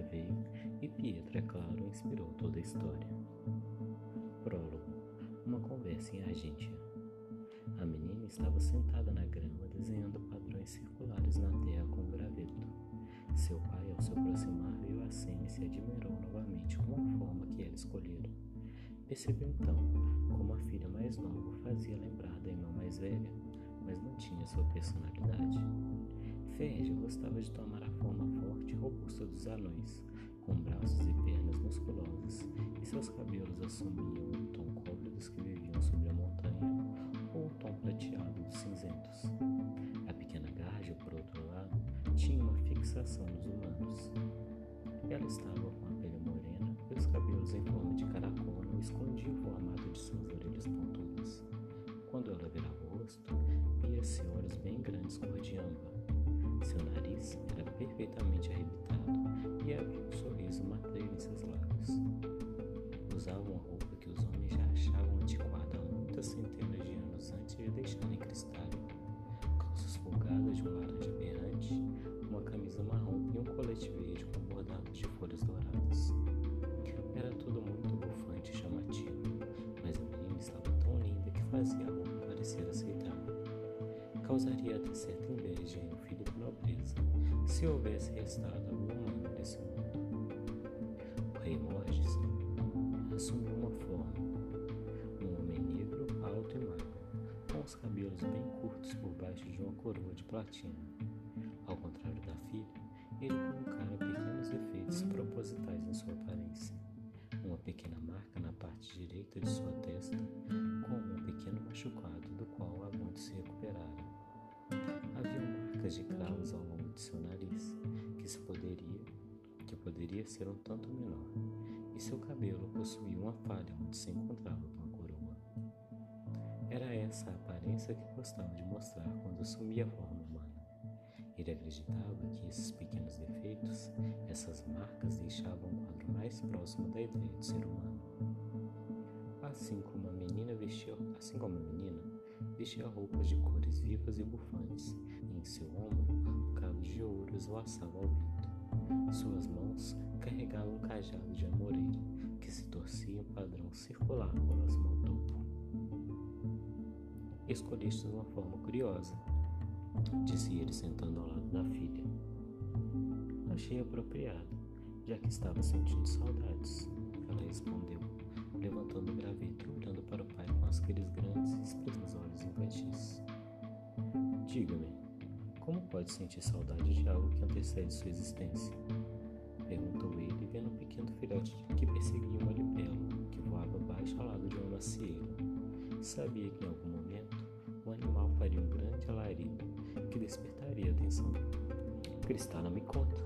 Veio e Pietro, é claro, inspirou toda a história. Prólogo: Uma conversa em Argentina. A menina estava sentada na grama desenhando padrões circulares na terra com graveto. Seu pai, ao se aproximar, viu a cena e se admirou novamente com a forma que ela escolhera. Percebeu então como a filha mais nova fazia lembrar da irmã mais velha, mas não tinha sua personalidade. Ferja gostava de tomar a forma forte e robusta dos anões, com braços e pernas musculosas, e seus cabelos assumiam o tom cobre dos que viviam sobre a montanha ou o tom prateado dos cinzentos. A pequena Garja, por outro lado, tinha uma fixação nos humanos. Ela estava com a pele morena e os cabelos em forma de caracol não escondiam o formato de suas orelhas pontudas. Quando ela virava o rosto, via-se olhos bem grandes Causaria até certa inveja em um filho de nobreza se houvesse restado algum humano nesse mundo. O rei Morges assumiu uma forma, um homem negro, alto e magro, com os cabelos bem curtos por baixo de uma coroa de platina. Ao contrário da filha, ele colocara pequenos efeitos propositais em sua aparência. Uma pequena marca na parte direita de sua testa, com um pequeno machucado do qual há muito se recuperara. De cravos ao longo de seu nariz, que se poderia, que poderia ser um tanto menor, e seu cabelo possuía uma falha onde se encontrava uma coroa. Era essa a aparência que gostava de mostrar quando assumia a forma humana. Ele acreditava que esses pequenos defeitos, essas marcas, deixavam o quadro mais próximo da ideia de ser humano. Assim como a menina vestia, assim como a menina vestia roupas de cores vivas e bufantes, em seu ombro um cabo de ouro esvoaçava ao vento. Suas mãos carregavam um cajado de amoreira que se torcia em padrão circular próximo ao topo. Escolheste uma forma curiosa, disse ele sentando ao lado da filha. Achei apropriado, já que estava sentindo saudades, ela respondeu, levantando o graveto e olhando para o pai com aqueles grandes e expressos olhos infantis. Diga-me, como pode sentir saudade de algo que antecede sua existência? Perguntou ele, vendo um pequeno filhote que perseguia uma libelo que voava baixo ao lado de uma macieira. Sabia que em algum momento o animal faria um grande alarido que despertaria a atenção. Cristana me conta,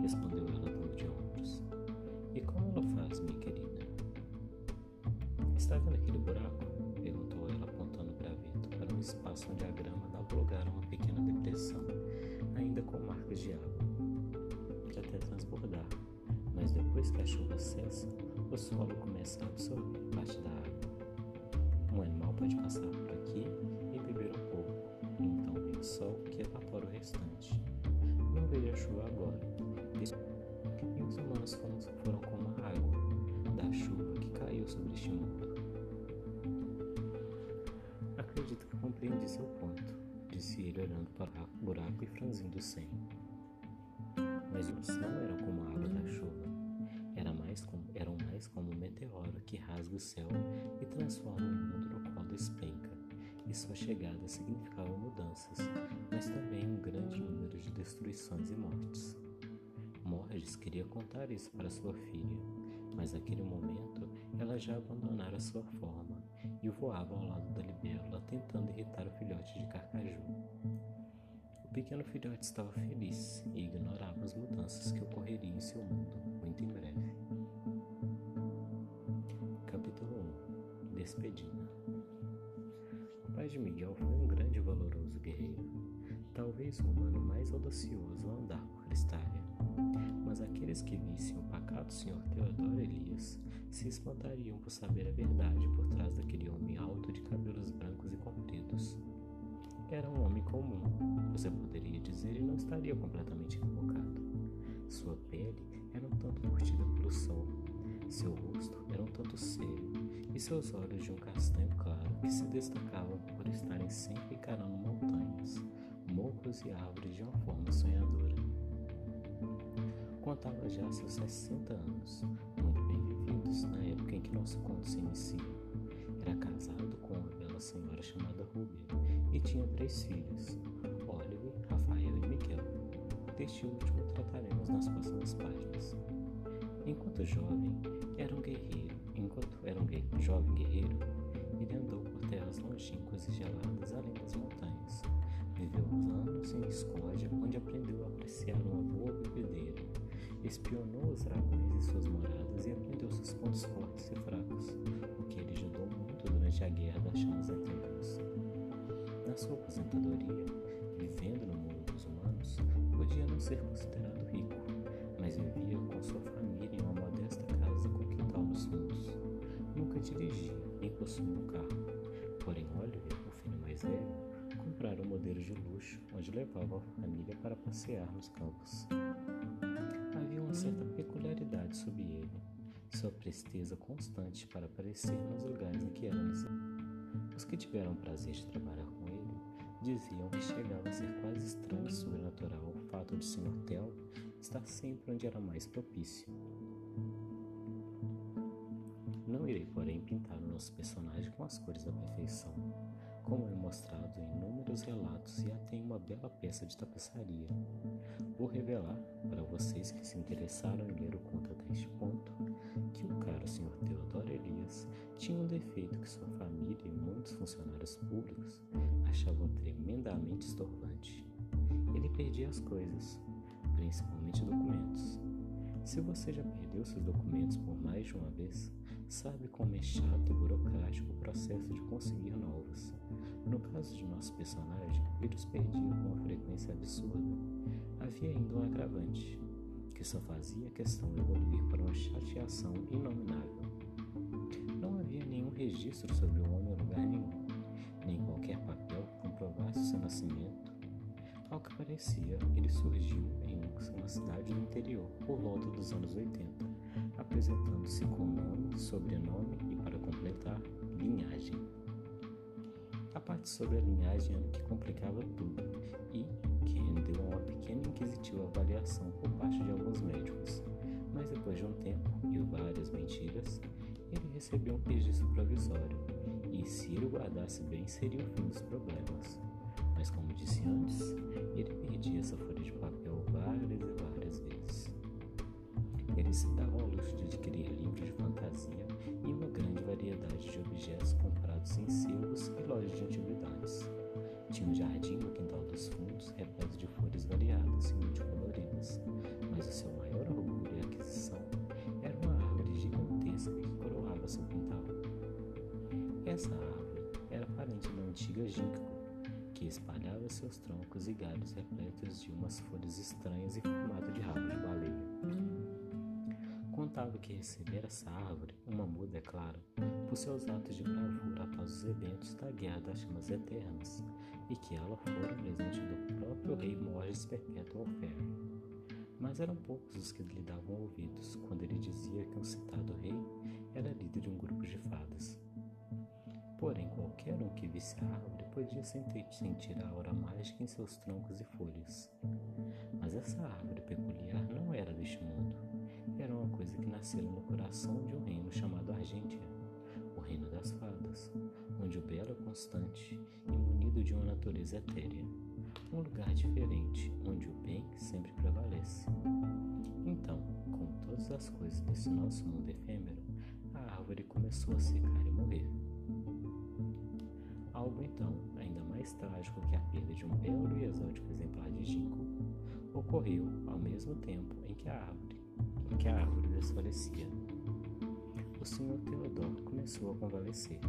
respondeu ela dando de ombros. E como ela faz, minha querida? Está vendo aquele buraco? perguntou ela apontando o graveto para um espaço onde a grama dava lugar a uma pequena depressão, ainda com marcas de água. Pode até transbordar, mas depois que a chuva cessa, o solo começa a absorver parte da água. Um animal pode passar por aqui e beber um pouco, e então vem o sol que evapora o restante. Não vejo a chuva agora, e os humanos foram, foram como a água da chuva que caiu sobre este mundo. Acredito que compreendi seu ponto, disse ele olhando para o buraco e franzindo o senho. Mas os não eram como a água da chuva, era mais como, eram mais como um meteoro que rasga o céu e transforma o mundo no qual despenca, e sua chegada significava mudanças, mas também um grande número de destruições e mortes. Morges queria contar isso para sua filha, mas naquele momento ela já abandonara sua forma e voava ao lado da libélula tentando irritar o filhote de carcaju. O pequeno filhote estava feliz e ignorava as mudanças que ocorreriam em seu mundo muito em breve. Capítulo 1 Despedida O pai de Miguel foi um grande e valoroso guerreiro, talvez o humano mais audacioso a andar por Cristália mas aqueles que vissem o pacato senhor Teodoro Elias se espantariam por saber a verdade por trás daquele homem alto de cabelos brancos e compridos. Era um homem comum, você poderia dizer, e não estaria completamente equivocado. Sua pele era um tanto curtida pelo sol. Seu rosto era um tanto sério e seus olhos de um castanho claro que se destacavam por estarem sempre encarando montanhas, morros e árvores de uma forma sonhadora. Contava já seus 60 anos, muito bem vividos na época em que nosso conto se inicia. Era casado com uma bela senhora chamada Rubia e tinha três filhos, Oliver, Rafael e Miguel. Deste último trataremos nas próximas páginas. Enquanto jovem, era um guerreiro. Enquanto era um jovem guerreiro, ele andou por terras longínquas e geladas além das montanhas. Viveu anos em Escócia, onde aprendeu a apreciar uma boa bebedeira. Espionou os dragões em suas moradas e aprendeu seus pontos fortes e fracos, o que ele ajudou muito durante a Guerra das Chamas Eternas. Na sua aposentadoria, vivendo no mundo dos humanos, podia não ser considerado rico, mas vivia com sua família em uma modesta casa com quintal nos fundos. Nunca dirigia, nem possuía um carro. Porém, Oliver, o filho mais velho, comprara um modelo de luxo, onde levava a família para passear nos campos. Uma certa peculiaridade sobre ele, sua presteza constante para aparecer nos lugares em que era necessário. Os que tiveram o prazer de trabalhar com ele diziam que chegava a ser quase estranho e sobrenatural o fato de Sr. Tel estar sempre onde era mais propício. Não irei, porém, pintar o nosso personagem com as cores da perfeição, como é mostrado em inúmeros relatos e até em uma bela peça de tapeçaria. Vou revelar, para vocês que se interessaram em ler o conto até este ponto, que o caro Sr. Teodoro Elias tinha um defeito que sua família e muitos funcionários públicos achavam tremendamente estorvante. Ele perdia as coisas, principalmente documentos. Se você já perdeu seus documentos por mais de uma vez, sabe como é chato e burocrático o processo de conseguir novos. No caso de nosso personagem, ele os perdia com uma frequência absurda. Havia ainda um agravante, que só fazia a questão evoluir para uma chateação inominável. Não havia nenhum registro sobre o homem em lugar nenhum, nem qualquer papel que comprovasse seu nascimento. Ao que parecia, ele surgiu em uma cidade do interior por volta dos anos 80, apresentando-se com nome, sobrenome e, para completar, linhagem. A parte sobre a linhagem era o que complicava tudo e que rendeu uma pequena e inquisitiva avaliação por parte de alguns médicos. Mas depois de um tempo e várias mentiras, ele recebeu um registro provisório e, se ele guardasse bem, seria o fim dos problemas. Mas, como disse antes, ele perdia essa folha de papel várias e várias vezes. Ele se dava ao luxo de adquirir livros de fantasia e uma grande variedade de objetos comprados em sebos e lojas de antiguidades. Tinha um jardim no quintal dos fundos repleto de folhas variadas e multicoloridas, mas o seu maior orgulho e aquisição era uma árvore gigantesca que coroava seu quintal. Essa árvore era parente da antiga ginkgo, que espalhava seus troncos e galhos repletos de umas folhas estranhas em formato de rabo de baleia. Contava que recebera essa árvore, uma muda, é claro, por seus atos de bravura após os eventos da Guerra das Chamas Eternas, e que ela fora presente do próprio rei Morges Perpetual Ferry. Mas eram poucos os que lhe davam ouvidos quando ele dizia que um citado rei era líder de um grupo de fadas. Porém, qualquer um que visse a árvore podia sentir a aura mágica em seus troncos e folhas. Mas essa árvore peculiar não era deste mundo. Que nascera no coração de um reino chamado Argentia, o reino das fadas, onde o belo é constante e munido de uma natureza etérea. Um lugar diferente, onde o bem sempre prevalece. Então, como todas as coisas desse nosso mundo efêmero, a árvore começou a secar e morrer. Algo então, ainda mais trágico que a perda de um belo e exótico exemplar de ginkgo, ocorreu ao mesmo tempo em que a árvore, que a árvore desfalecia. O senhor Teodoro começou a convalescer.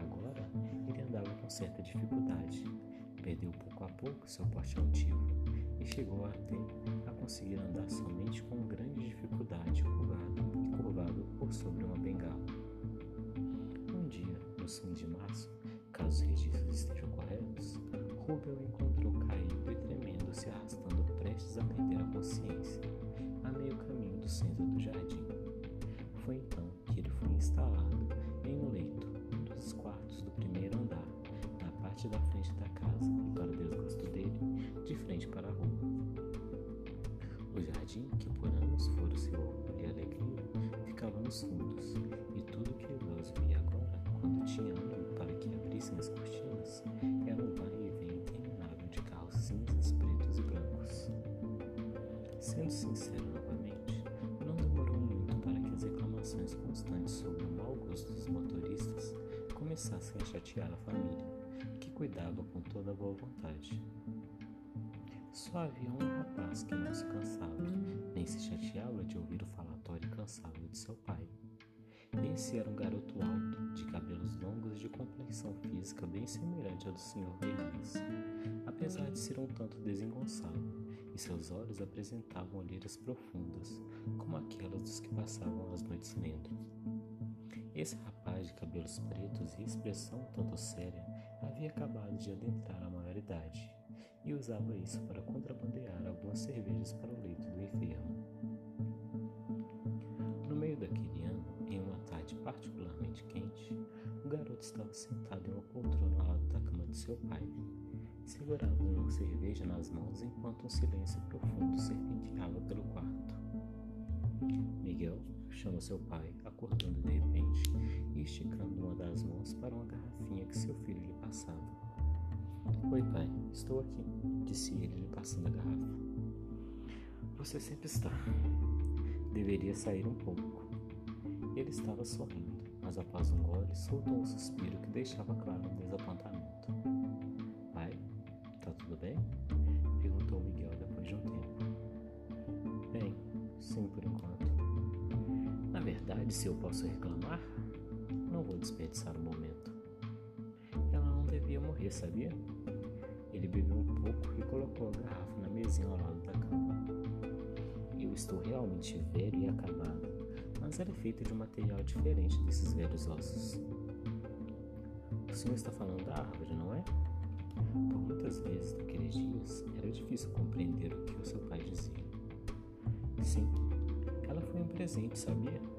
Agora ele andava com certa dificuldade, perdeu pouco a pouco seu porte altivo e chegou até a conseguir andar somente com grande dificuldade curvado curvado por sobre uma bengala. Um dia, no fim de março, caso os registros estejam corretos, Rubel encontrou caído e tremendo, se arrastando prestes a perder a consciência. À o centro do jardim. Foi então que ele foi instalado em um leito, um dos quartos do primeiro andar, na parte da frente da casa e, para desgosto dele, de frente para a rua. O jardim, que por anos fora seu orgulho e alegria, ficava nos fundos, e tudo que Eloso via agora, quando tinha ânimo para que abrissem as cortinas, era um vai e vem interminável de carros cinzas, pretos e brancos. Sendo sincero começassem a chatear a família, que cuidava com toda boa vontade. Só havia um rapaz que não se cansava, nem se chateava de ouvir o falatório incansável de seu pai. Esse era um garoto alto, de cabelos longos e de complexão física bem semelhante à do Sr. Berlins, apesar de ser um tanto desengonçado e seus olhos apresentavam olheiras profundas, como aquelas dos que passavam as noites lendo. Esse rapaz de cabelos pretos e expressão tanto séria havia acabado de adentrar a maioridade e usava isso para contrabandear algumas cervejas para o leito do enfermo. No meio daquele ano, em uma tarde particularmente quente, o garoto estava sentado em uma poltrona ao lado da cama de seu pai, Segurava uma cerveja nas mãos enquanto um silêncio profundo serpenteava pelo quarto. Miguel chama seu pai, acordando de repente e esticando uma das mãos para uma garrafinha que seu filho lhe passava. Oi, pai, estou aqui, disse ele, lhe passando a garrafa. Você sempre está. Deveria sair um pouco. Ele estava sorrindo, mas após um gole soltou um suspiro que deixava claro um desapontamento tudo bem? Verdade, se eu posso reclamar, não vou desperdiçar o momento. Ela não devia morrer, sabia? Ele bebeu um pouco e colocou a garrafa na mesinha ao lado da cama. Eu estou realmente velho e acabado, mas ela é feita de um material diferente desses velhos ossos. O senhor está falando da árvore, não é? Por muitas vezes naqueles dias era difícil compreender o que o seu pai dizia. Sim, ela foi um presente, sabia?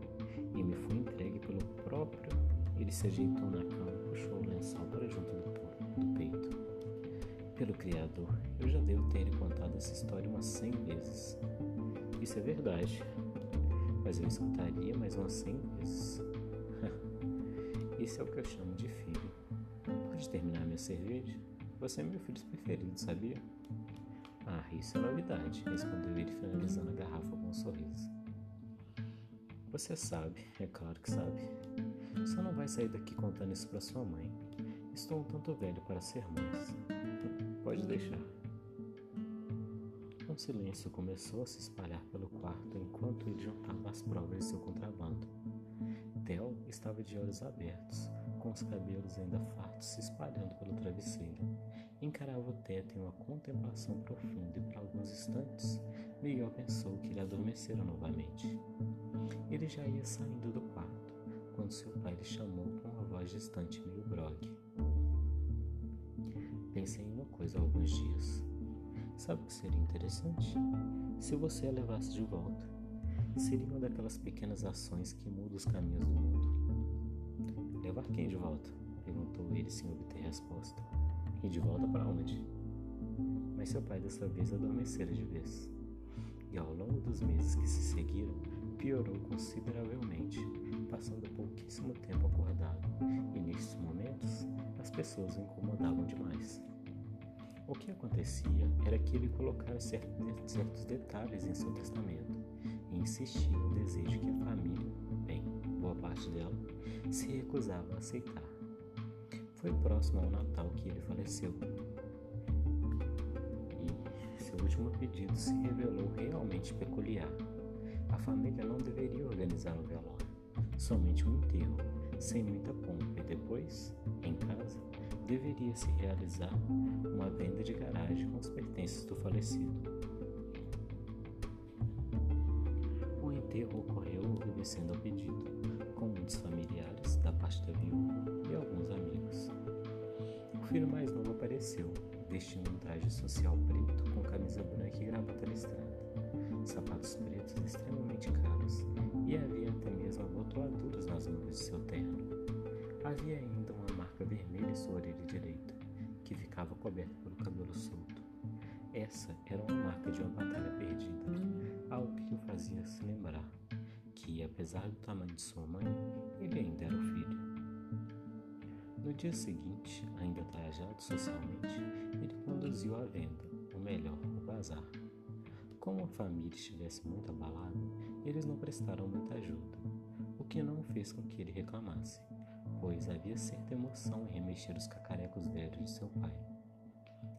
E me foi entregue pelo próprio. Ele se ajeitou na cama e puxou o lençol para junto do, do peito. Pelo Criador, eu já devo ter lhe contado essa história umas cem vezes. Isso é verdade, mas eu escutaria mais umas cem vezes. Isso é o que eu chamo de filho. Pode terminar minha cerveja? Você é meu filho preferido, sabia? Ah, isso é novidade, respondeu ele, finalizando a garrafa com um sorriso. Você sabe, é claro que sabe. Só não vai sair daqui contando isso para sua mãe. Estou um tanto velho para ser mãe. Pode deixar. Um silêncio começou a se espalhar pelo quarto enquanto ele juntava as provas de seu contrabando. Theo estava de olhos abertos, com os cabelos ainda fartos se espalhando pelo travesseiro. Encarava o teto em uma contemplação profunda e, por alguns instantes, Miguel pensou que ele adormecera novamente. Ele já ia saindo do quarto, quando seu pai lhe chamou com uma voz distante meio grogue. Pensei em uma coisa há alguns dias. Sabe o que seria interessante? Se você a levasse de volta. Seria uma daquelas pequenas ações que mudam os caminhos do mundo. Levar quem de volta? Perguntou ele sem obter resposta. E de volta para onde? Mas seu pai dessa vez adormecera de vez. E ao longo dos meses que se seguiram, piorou consideravelmente, passando pouquíssimo tempo acordado, e nestes momentos as pessoas o incomodavam demais. O que acontecia era que ele colocara certos detalhes em seu testamento e insistia no desejo que a família, bem, boa parte dela, se recusava a aceitar. Foi próximo ao Natal que ele faleceu. Último pedido se revelou realmente peculiar. A família não deveria organizar o velório, somente um enterro, sem muita pompa, e depois, em casa, deveria se realizar uma venda de garagem com os pertences do falecido. O enterro ocorreu obedecendo ao pedido com muitos familiares da parte da viúva e alguns amigos. O filho mais novo apareceu, vestindo um traje social preto com camisa branca e gravata listrada, sapatos pretos extremamente caros e havia até mesmo abotoaduras nas mangas de seu terno. Havia ainda uma marca vermelha em sua orelha direita, que ficava coberta pelo cabelo solto. Essa era uma marca de uma batalha perdida, algo que o fazia se lembrar que, apesar do tamanho de sua mãe, ele ainda era o filho. No dia seguinte, ainda trajado socialmente, ele conduziu à venda, ou melhor, o bazar. Como a família estivesse muito abalada, eles não prestaram muita ajuda, o que não fez com que ele reclamasse, pois havia certa emoção em remexer os cacarecos velhos de seu pai.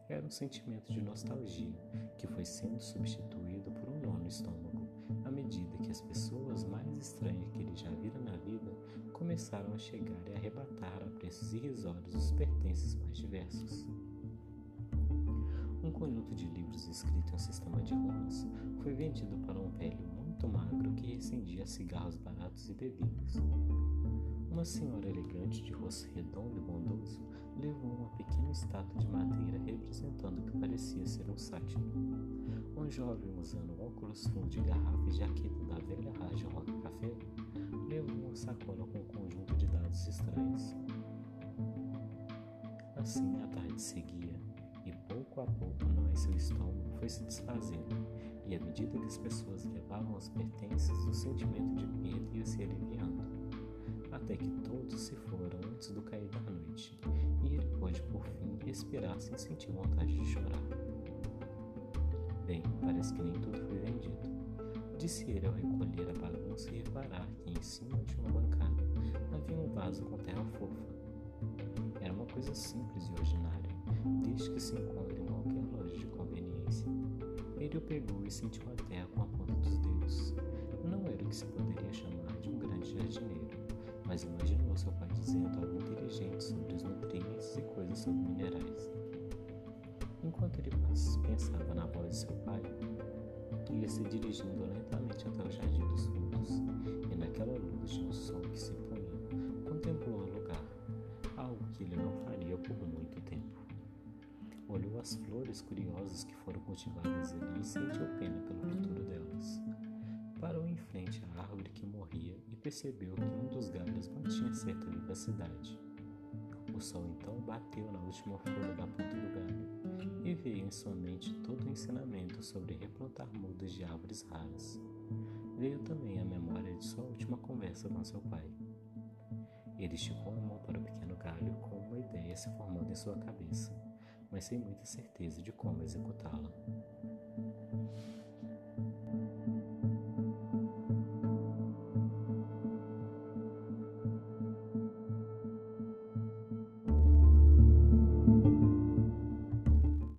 Era um sentimento de nostalgia que foi sendo substituído por um nono estômago, à medida que as pessoas mais estranhas que ele já vira na começaram a chegar e arrebatar a preços irrisórios os pertences mais diversos. Um conjunto de livros escritos em um sistema de runas foi vendido para um velho muito magro que recendia cigarros baratos e bebidas. Uma senhora elegante de rosto redondo e bondoso levou uma pequena estátua de madeira representando o que parecia ser um sátiro. Um jovem usando óculos fundos de garrafa e jaqueta da velha rádio Rock Café levou uma sacola com um conjunto de dados estranhos. Assim a tarde seguia, e pouco a pouco nós, seu estômago foi se desfazendo, e à medida que as pessoas levavam os pertences, o sentimento de perda ia se aliviando, até que todos se foram antes do cair da noite, e ele pôde por fim respirar sem sentir vontade de chorar. Bem, parece que nem tudo foi vendido. Disse ele ao recolher a bagunça e reparar que em cima de uma bancada havia um vaso com terra fofa. Era uma coisa simples e ordinária, desde que se encontre em qualquer loja de conveniência. Ele o pegou e sentiu a terra com a ponta dos dedos. Mas imaginou seu pai dizendo algo inteligente sobre os nutrientes e coisas sobre minerais. Enquanto ele pensava na voz de seu pai, ia se dirigindo lentamente até o Jardim dos Fundos, e naquela luz de um sol que se punha, contemplou o lugar, algo que ele não faria por muito tempo. Olhou as flores curiosas que foram cultivadas ali e sentiu pena pelo futuro delas. Parou em frente à árvore que morria e percebeu que um dos galhos mantinha certa vivacidade. O sol então bateu na última folha da ponta do galho e veio em sua mente todo o ensinamento sobre replantar mudas de árvores raras. Veio também a memória de sua última conversa com seu pai. Ele esticou a mão para o pequeno galho com uma ideia se formando em sua cabeça, mas sem muita certeza de como executá-la.